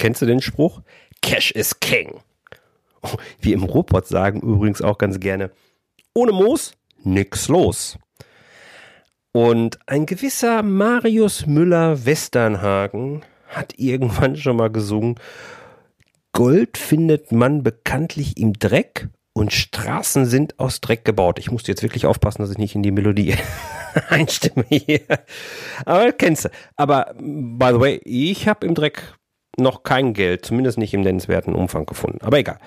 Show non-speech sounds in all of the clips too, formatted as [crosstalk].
Kennst du den Spruch? Cash is King. Oh, wie im Robot sagen übrigens auch ganz gerne, ohne Moos nix los. Und ein gewisser Marius Müller-Westernhagen hat irgendwann schon mal gesungen, Gold findet man bekanntlich im Dreck und Straßen sind aus Dreck gebaut. Ich musste jetzt wirklich aufpassen, dass ich nicht in die Melodie [laughs] einstimme hier. Aber kennst du. Aber by the way, ich habe im Dreck noch kein Geld, zumindest nicht im nennenswerten Umfang gefunden. Aber egal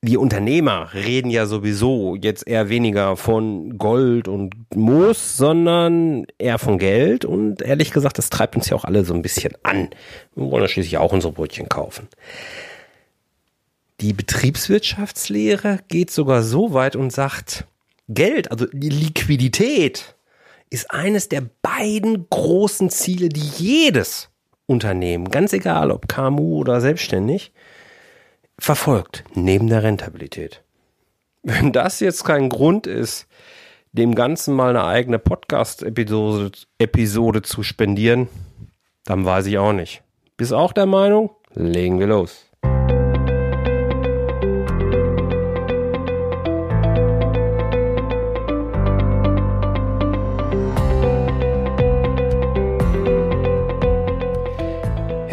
wir Unternehmer reden ja sowieso jetzt eher weniger von Gold und Moos, sondern eher von Geld. Und ehrlich gesagt, das treibt uns ja auch alle so ein bisschen an. Wir wollen ja schließlich auch unsere Brötchen kaufen. Die Betriebswirtschaftslehre geht sogar so weit und sagt, Geld, also die Liquidität, ist eines der beiden großen Ziele, die jedes Unternehmen, ganz egal ob KMU oder selbstständig, verfolgt, neben der Rentabilität. Wenn das jetzt kein Grund ist, dem Ganzen mal eine eigene Podcast-Episode Episode zu spendieren, dann weiß ich auch nicht. Bist auch der Meinung? Legen wir los.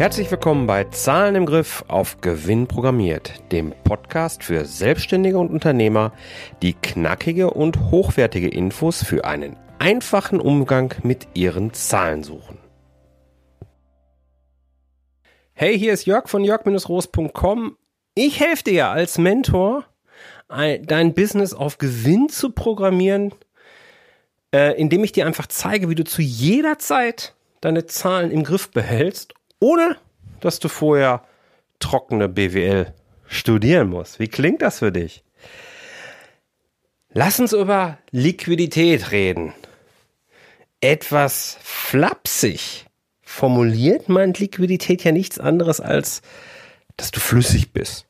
Herzlich willkommen bei Zahlen im Griff auf Gewinn programmiert, dem Podcast für Selbstständige und Unternehmer, die knackige und hochwertige Infos für einen einfachen Umgang mit ihren Zahlen suchen. Hey, hier ist Jörg von jörg-roos.com. Ich helfe dir als Mentor, dein Business auf Gewinn zu programmieren, äh, indem ich dir einfach zeige, wie du zu jeder Zeit deine Zahlen im Griff behältst ohne dass du vorher trockene BWL studieren musst. Wie klingt das für dich? Lass uns über Liquidität reden. Etwas flapsig formuliert meint Liquidität ja nichts anderes als, dass du flüssig bist.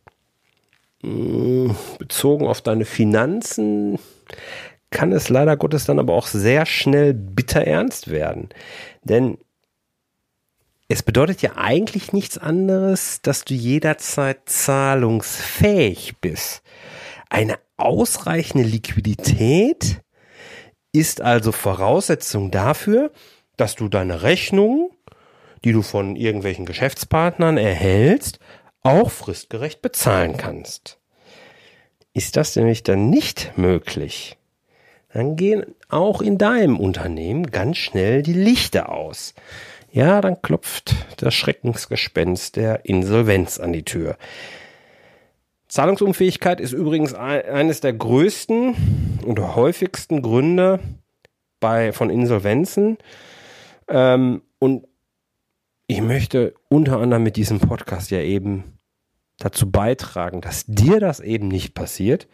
Hm, bezogen auf deine Finanzen kann es leider Gottes dann aber auch sehr schnell bitter ernst werden. Denn es bedeutet ja eigentlich nichts anderes, dass du jederzeit zahlungsfähig bist. Eine ausreichende Liquidität ist also Voraussetzung dafür, dass du deine Rechnungen, die du von irgendwelchen Geschäftspartnern erhältst, auch fristgerecht bezahlen kannst. Ist das nämlich dann nicht möglich, dann gehen auch in deinem Unternehmen ganz schnell die Lichter aus. Ja, dann klopft das Schreckensgespenst der Insolvenz an die Tür. Zahlungsunfähigkeit ist übrigens eines der größten und häufigsten Gründe bei, von Insolvenzen. Ähm, und ich möchte unter anderem mit diesem Podcast ja eben dazu beitragen, dass dir das eben nicht passiert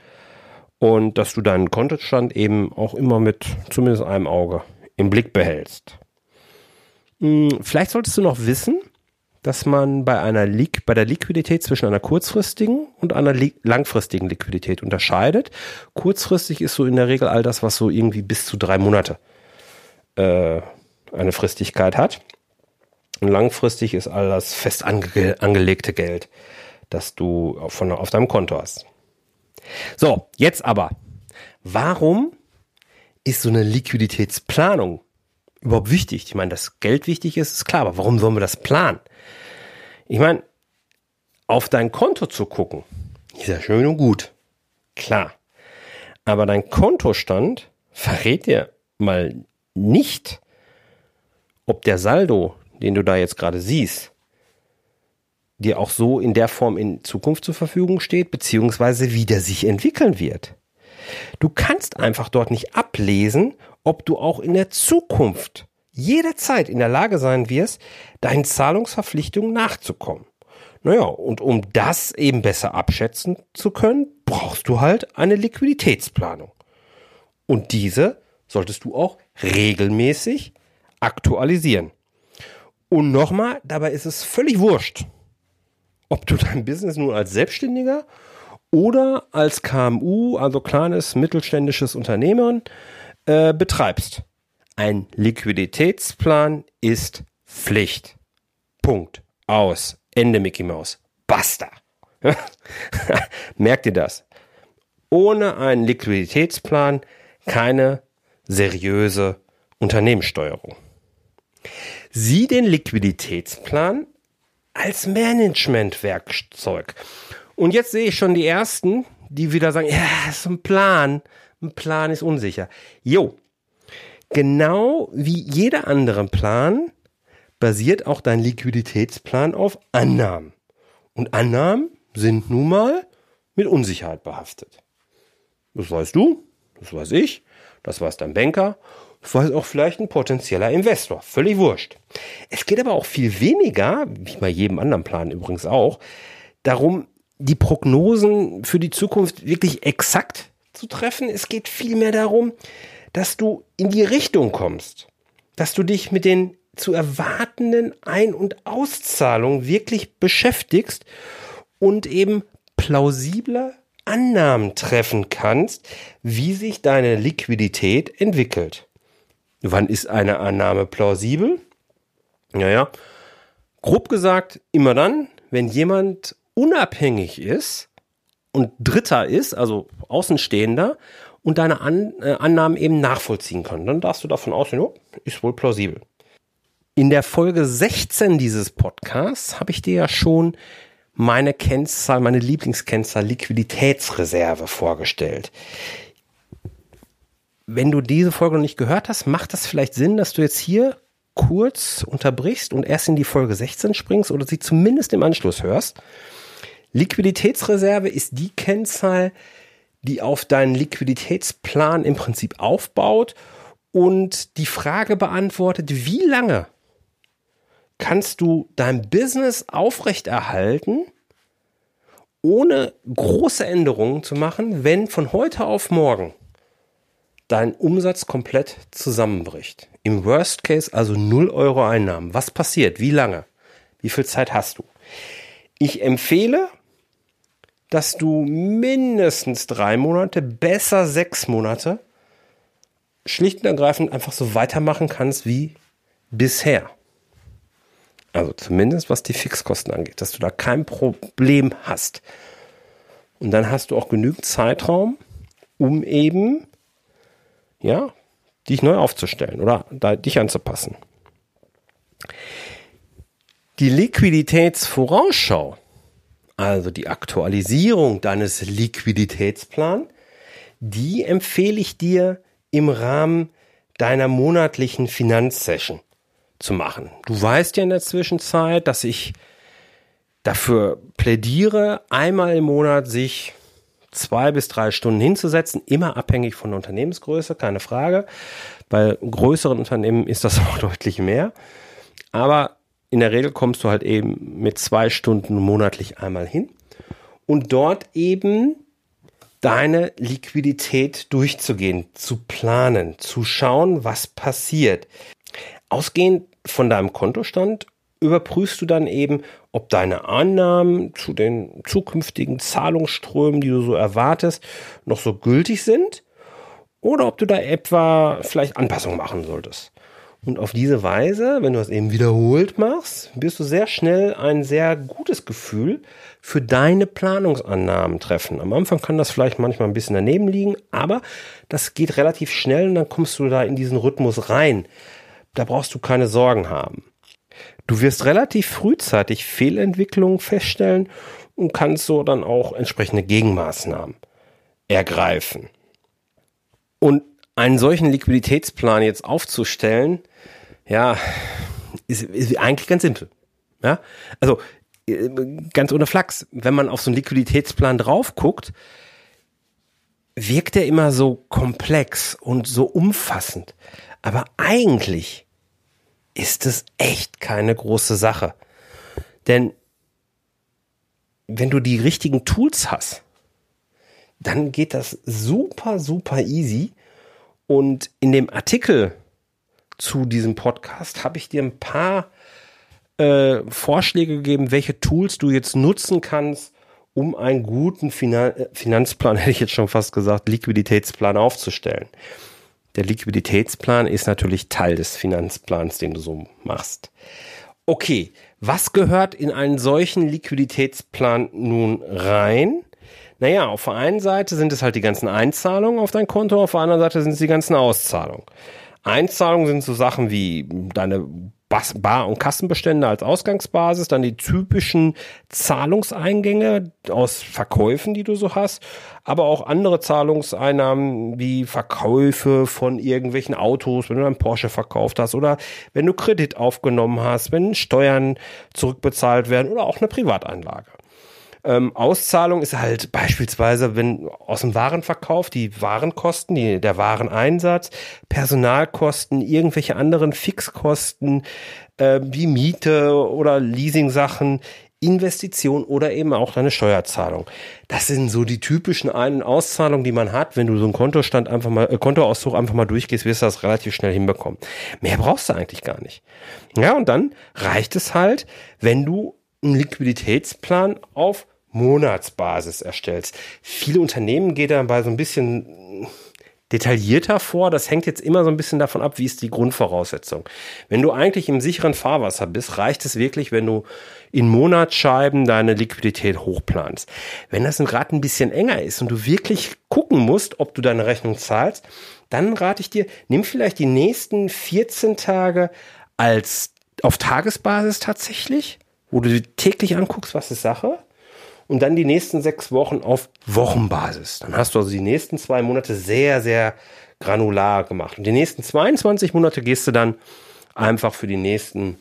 und dass du deinen Kontostand eben auch immer mit zumindest einem Auge im Blick behältst. Hm, vielleicht solltest du noch wissen, dass man bei einer Liq bei der Liquidität zwischen einer kurzfristigen und einer li langfristigen Liquidität unterscheidet. Kurzfristig ist so in der Regel all das, was so irgendwie bis zu drei Monate äh, eine Fristigkeit hat. Und langfristig ist all das fest ange angelegte Geld, das du von, auf deinem Konto hast. So, jetzt aber. Warum ist so eine Liquiditätsplanung überhaupt wichtig? Ich meine, dass Geld wichtig ist, ist klar, aber warum sollen wir das planen? Ich meine, auf dein Konto zu gucken, ist ja schön und gut. Klar. Aber dein Kontostand verrät dir mal nicht, ob der Saldo, den du da jetzt gerade siehst, dir auch so in der Form in Zukunft zur Verfügung steht, beziehungsweise wie der sich entwickeln wird. Du kannst einfach dort nicht ablesen, ob du auch in der Zukunft jederzeit in der Lage sein wirst, deinen Zahlungsverpflichtungen nachzukommen. Naja, und um das eben besser abschätzen zu können, brauchst du halt eine Liquiditätsplanung. Und diese solltest du auch regelmäßig aktualisieren. Und nochmal, dabei ist es völlig wurscht, ob du dein Business nun als Selbstständiger oder als KMU, also kleines mittelständisches Unternehmen, äh, betreibst. Ein Liquiditätsplan ist Pflicht. Punkt. Aus. Ende Mickey Mouse. Basta. [laughs] Merkt ihr das? Ohne einen Liquiditätsplan keine seriöse Unternehmenssteuerung. Sieh den Liquiditätsplan als Managementwerkzeug. Und jetzt sehe ich schon die ersten, die wieder sagen, ja, ist ein Plan. Ein Plan ist unsicher. Jo. Genau wie jeder andere Plan basiert auch dein Liquiditätsplan auf Annahmen. Und Annahmen sind nun mal mit Unsicherheit behaftet. Das weißt du, das weiß ich, das weiß dein Banker, das weiß auch vielleicht ein potenzieller Investor. Völlig wurscht. Es geht aber auch viel weniger, wie bei jedem anderen Plan übrigens auch, darum, die Prognosen für die Zukunft wirklich exakt zu treffen. Es geht vielmehr darum, dass du in die Richtung kommst, dass du dich mit den zu erwartenden Ein- und Auszahlungen wirklich beschäftigst und eben plausibler Annahmen treffen kannst, wie sich deine Liquidität entwickelt. Wann ist eine Annahme plausibel? Naja, grob gesagt, immer dann, wenn jemand unabhängig ist und Dritter ist, also Außenstehender, und deine An äh, Annahmen eben nachvollziehen kann. Dann darfst du davon ausgehen, oh, ist wohl plausibel. In der Folge 16 dieses Podcasts habe ich dir ja schon meine Kennzahl, meine Lieblingskennzahl Liquiditätsreserve vorgestellt. Wenn du diese Folge noch nicht gehört hast, macht das vielleicht Sinn, dass du jetzt hier kurz unterbrichst und erst in die Folge 16 springst oder sie zumindest im Anschluss hörst. Liquiditätsreserve ist die Kennzahl, die auf deinen Liquiditätsplan im Prinzip aufbaut und die Frage beantwortet, wie lange kannst du dein Business aufrechterhalten, ohne große Änderungen zu machen, wenn von heute auf morgen dein Umsatz komplett zusammenbricht. Im Worst Case also 0 Euro Einnahmen. Was passiert? Wie lange? Wie viel Zeit hast du? Ich empfehle dass du mindestens drei Monate, besser sechs Monate, schlicht und ergreifend einfach so weitermachen kannst wie bisher. Also zumindest was die Fixkosten angeht, dass du da kein Problem hast. Und dann hast du auch genügend Zeitraum, um eben, ja, dich neu aufzustellen oder da, dich anzupassen. Die Liquiditätsvorausschau also die Aktualisierung deines Liquiditätsplans, die empfehle ich dir im Rahmen deiner monatlichen Finanzsession zu machen. Du weißt ja in der Zwischenzeit, dass ich dafür plädiere, einmal im Monat sich zwei bis drei Stunden hinzusetzen, immer abhängig von der Unternehmensgröße, keine Frage. Bei größeren Unternehmen ist das [laughs] auch deutlich mehr. Aber in der Regel kommst du halt eben mit zwei Stunden monatlich einmal hin und dort eben deine Liquidität durchzugehen, zu planen, zu schauen, was passiert. Ausgehend von deinem Kontostand überprüfst du dann eben, ob deine Annahmen zu den zukünftigen Zahlungsströmen, die du so erwartest, noch so gültig sind oder ob du da etwa vielleicht Anpassungen machen solltest. Und auf diese Weise, wenn du das eben wiederholt machst, wirst du sehr schnell ein sehr gutes Gefühl für deine Planungsannahmen treffen. Am Anfang kann das vielleicht manchmal ein bisschen daneben liegen, aber das geht relativ schnell und dann kommst du da in diesen Rhythmus rein. Da brauchst du keine Sorgen haben. Du wirst relativ frühzeitig Fehlentwicklungen feststellen und kannst so dann auch entsprechende Gegenmaßnahmen ergreifen. Und einen solchen Liquiditätsplan jetzt aufzustellen, ja, ist, ist eigentlich ganz simpel. Ja, also äh, ganz ohne Flachs, wenn man auf so einen Liquiditätsplan drauf guckt, wirkt er immer so komplex und so umfassend. Aber eigentlich ist es echt keine große Sache. Denn wenn du die richtigen Tools hast, dann geht das super, super easy. Und in dem Artikel zu diesem Podcast habe ich dir ein paar äh, Vorschläge gegeben, welche Tools du jetzt nutzen kannst, um einen guten Finan äh, Finanzplan, [laughs] hätte ich jetzt schon fast gesagt, Liquiditätsplan aufzustellen. Der Liquiditätsplan ist natürlich Teil des Finanzplans, den du so machst. Okay, was gehört in einen solchen Liquiditätsplan nun rein? Naja, auf der einen Seite sind es halt die ganzen Einzahlungen auf dein Konto, auf der anderen Seite sind es die ganzen Auszahlungen. Einzahlungen sind so Sachen wie deine Bar- und Kassenbestände als Ausgangsbasis, dann die typischen Zahlungseingänge aus Verkäufen, die du so hast, aber auch andere Zahlungseinnahmen wie Verkäufe von irgendwelchen Autos, wenn du einen Porsche verkauft hast oder wenn du Kredit aufgenommen hast, wenn Steuern zurückbezahlt werden oder auch eine Privateinlage. Ähm, Auszahlung ist halt beispielsweise, wenn aus dem Warenverkauf die Warenkosten, die, der Wareneinsatz, Personalkosten, irgendwelche anderen Fixkosten äh, wie Miete oder Leasing-Sachen, Investition oder eben auch deine Steuerzahlung. Das sind so die typischen Ein- und Auszahlungen, die man hat. Wenn du so einen Kontostand einfach mal, äh, Kontoauszug einfach mal durchgehst, wirst du das relativ schnell hinbekommen. Mehr brauchst du eigentlich gar nicht. Ja, und dann reicht es halt, wenn du einen Liquiditätsplan auf Monatsbasis erstellst. Viele Unternehmen gehen dabei so ein bisschen detaillierter vor. Das hängt jetzt immer so ein bisschen davon ab, wie ist die Grundvoraussetzung. Wenn du eigentlich im sicheren Fahrwasser bist, reicht es wirklich, wenn du in Monatsscheiben deine Liquidität hochplanst. Wenn das gerade ein bisschen enger ist und du wirklich gucken musst, ob du deine Rechnung zahlst, dann rate ich dir, nimm vielleicht die nächsten 14 Tage als auf Tagesbasis tatsächlich, wo du täglich anguckst, was ist Sache und dann die nächsten sechs Wochen auf Wochenbasis. Dann hast du also die nächsten zwei Monate sehr, sehr granular gemacht. Und die nächsten 22 Monate gehst du dann einfach für die nächsten,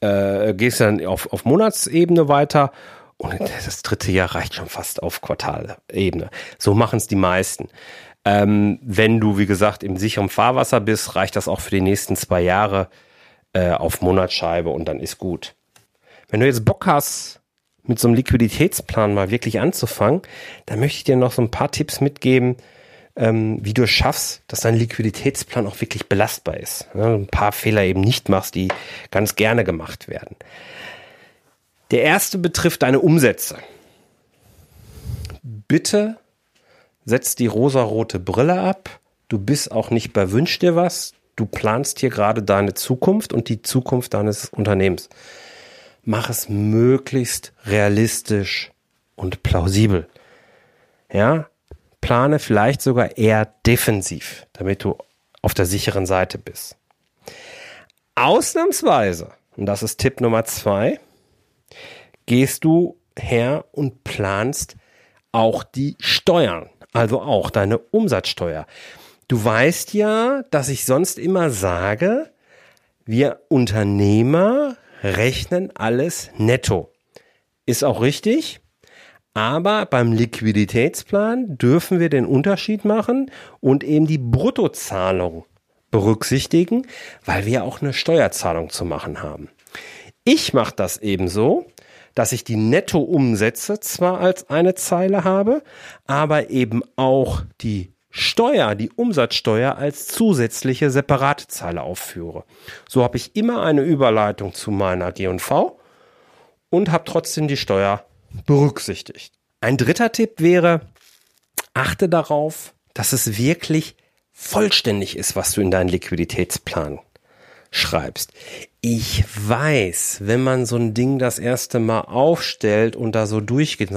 äh, gehst dann auf, auf Monatsebene weiter. Und das dritte Jahr reicht schon fast auf Quartalebene. So machen es die meisten. Ähm, wenn du, wie gesagt, im sicheren Fahrwasser bist, reicht das auch für die nächsten zwei Jahre äh, auf Monatsscheibe und dann ist gut. Wenn du jetzt Bock hast, mit so einem Liquiditätsplan mal wirklich anzufangen, dann möchte ich dir noch so ein paar Tipps mitgeben, ähm, wie du es schaffst, dass dein Liquiditätsplan auch wirklich belastbar ist. Ja, ein paar Fehler eben nicht machst, die ganz gerne gemacht werden. Der erste betrifft deine Umsätze. Bitte setz die rosarote Brille ab. Du bist auch nicht bei Wünsch dir was. Du planst hier gerade deine Zukunft und die Zukunft deines Unternehmens mach es möglichst realistisch und plausibel. Ja, plane vielleicht sogar eher defensiv, damit du auf der sicheren Seite bist. Ausnahmsweise, und das ist Tipp Nummer zwei, gehst du her und planst auch die Steuern, also auch deine Umsatzsteuer. Du weißt ja, dass ich sonst immer sage, wir Unternehmer rechnen alles netto. Ist auch richtig. Aber beim Liquiditätsplan dürfen wir den Unterschied machen und eben die Bruttozahlung berücksichtigen, weil wir auch eine Steuerzahlung zu machen haben. Ich mache das eben so, dass ich die Nettoumsätze zwar als eine Zeile habe, aber eben auch die Steuer, die Umsatzsteuer als zusätzliche separate Zeile aufführe. So habe ich immer eine Überleitung zu meiner G&V und habe trotzdem die Steuer berücksichtigt. Ein dritter Tipp wäre, achte darauf, dass es wirklich vollständig ist, was du in deinen Liquiditätsplan schreibst. Ich weiß, wenn man so ein Ding das erste Mal aufstellt und da so durchgeht,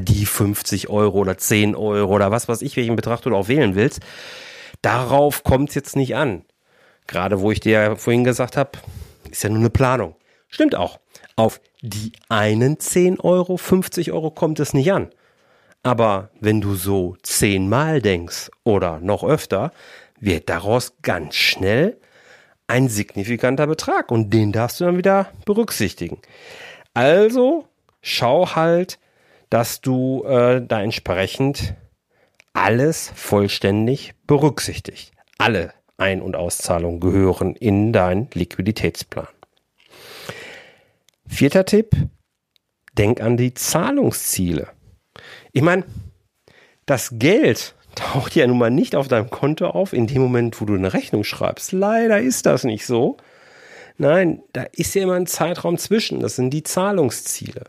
die 50 Euro oder 10 Euro oder was weiß ich, welchen Betracht du auch wählen willst, darauf kommt es jetzt nicht an. Gerade wo ich dir ja vorhin gesagt habe, ist ja nur eine Planung. Stimmt auch. Auf die einen 10 Euro, 50 Euro kommt es nicht an. Aber wenn du so zehnmal denkst oder noch öfter, wird daraus ganz schnell ein signifikanter Betrag und den darfst du dann wieder berücksichtigen. Also schau halt, dass du äh, da entsprechend alles vollständig berücksichtigt. Alle Ein- und Auszahlungen gehören in deinen Liquiditätsplan. Vierter Tipp, denk an die Zahlungsziele. Ich meine, das Geld, taucht ja nun mal nicht auf deinem Konto auf in dem Moment, wo du eine Rechnung schreibst. Leider ist das nicht so. Nein, da ist ja immer ein Zeitraum zwischen. Das sind die Zahlungsziele.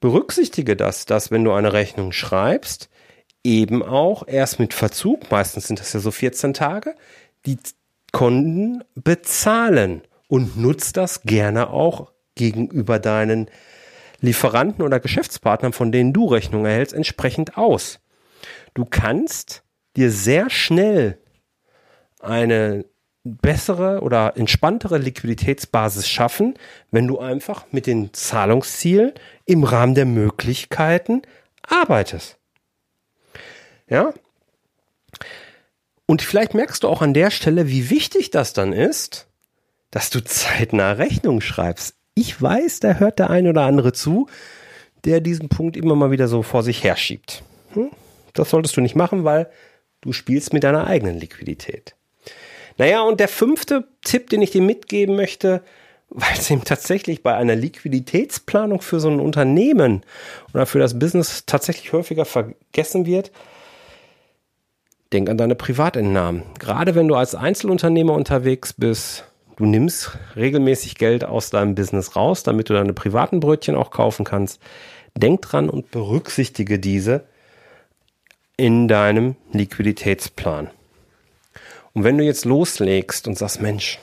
Berücksichtige das, dass wenn du eine Rechnung schreibst, eben auch erst mit Verzug, meistens sind das ja so 14 Tage, die Kunden bezahlen und nutzt das gerne auch gegenüber deinen Lieferanten oder Geschäftspartnern, von denen du Rechnung erhältst, entsprechend aus. Du kannst dir sehr schnell eine bessere oder entspanntere Liquiditätsbasis schaffen, wenn du einfach mit den Zahlungszielen im Rahmen der Möglichkeiten arbeitest. Ja? Und vielleicht merkst du auch an der Stelle, wie wichtig das dann ist, dass du zeitnah Rechnung schreibst. Ich weiß, da hört der ein oder andere zu, der diesen Punkt immer mal wieder so vor sich herschiebt. Hm? Das solltest du nicht machen, weil du spielst mit deiner eigenen Liquidität. Naja, und der fünfte Tipp, den ich dir mitgeben möchte, [laughs] weil es eben tatsächlich bei einer Liquiditätsplanung für so ein Unternehmen oder für das Business tatsächlich häufiger vergessen wird, denk an deine Privatentnahmen. Gerade wenn du als Einzelunternehmer unterwegs bist, du nimmst regelmäßig Geld aus deinem Business raus, damit du deine privaten Brötchen auch kaufen kannst. Denk dran und berücksichtige diese in deinem Liquiditätsplan. Und wenn du jetzt loslegst und sagst, Mensch,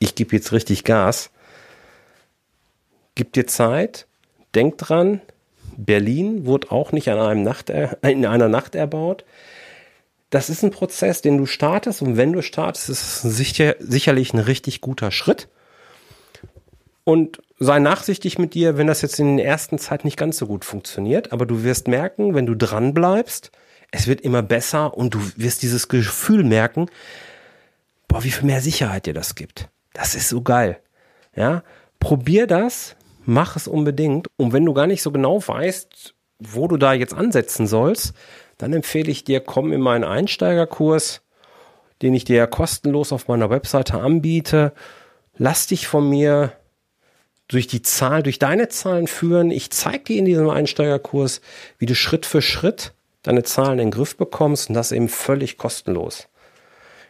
ich gebe jetzt richtig Gas, gib dir Zeit, denk dran, Berlin wurde auch nicht an einem Nacht, in einer Nacht erbaut. Das ist ein Prozess, den du startest und wenn du startest, ist es sicher, sicherlich ein richtig guter Schritt. Und sei nachsichtig mit dir, wenn das jetzt in der ersten Zeit nicht ganz so gut funktioniert, aber du wirst merken, wenn du dran bleibst, es wird immer besser und du wirst dieses Gefühl merken, boah, wie viel mehr Sicherheit dir das gibt. Das ist so geil. Ja, probier das, mach es unbedingt. Und wenn du gar nicht so genau weißt, wo du da jetzt ansetzen sollst, dann empfehle ich dir, komm in meinen Einsteigerkurs, den ich dir ja kostenlos auf meiner Webseite anbiete. Lass dich von mir durch die Zahlen, durch deine Zahlen führen. Ich zeige dir in diesem Einsteigerkurs, wie du Schritt für Schritt deine Zahlen in den Griff bekommst und das eben völlig kostenlos.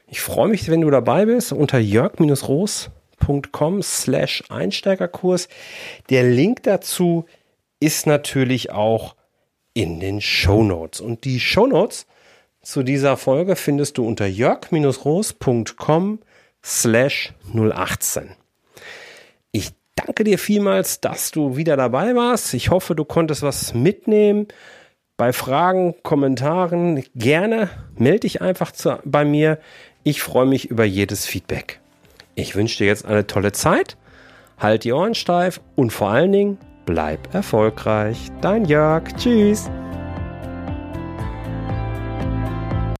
Ich freue mich, wenn du dabei bist unter jörg-roos.com slash Einsteigerkurs. Der Link dazu ist natürlich auch in den Show Notes. Und die Show Notes zu dieser Folge findest du unter jörg-roos.com slash 018. Ich danke dir vielmals, dass du wieder dabei warst. Ich hoffe, du konntest was mitnehmen. Bei Fragen, Kommentaren gerne melde dich einfach zu, bei mir. Ich freue mich über jedes Feedback. Ich wünsche dir jetzt eine tolle Zeit. Halt die Ohren steif und vor allen Dingen bleib erfolgreich. Dein Jörg. Tschüss.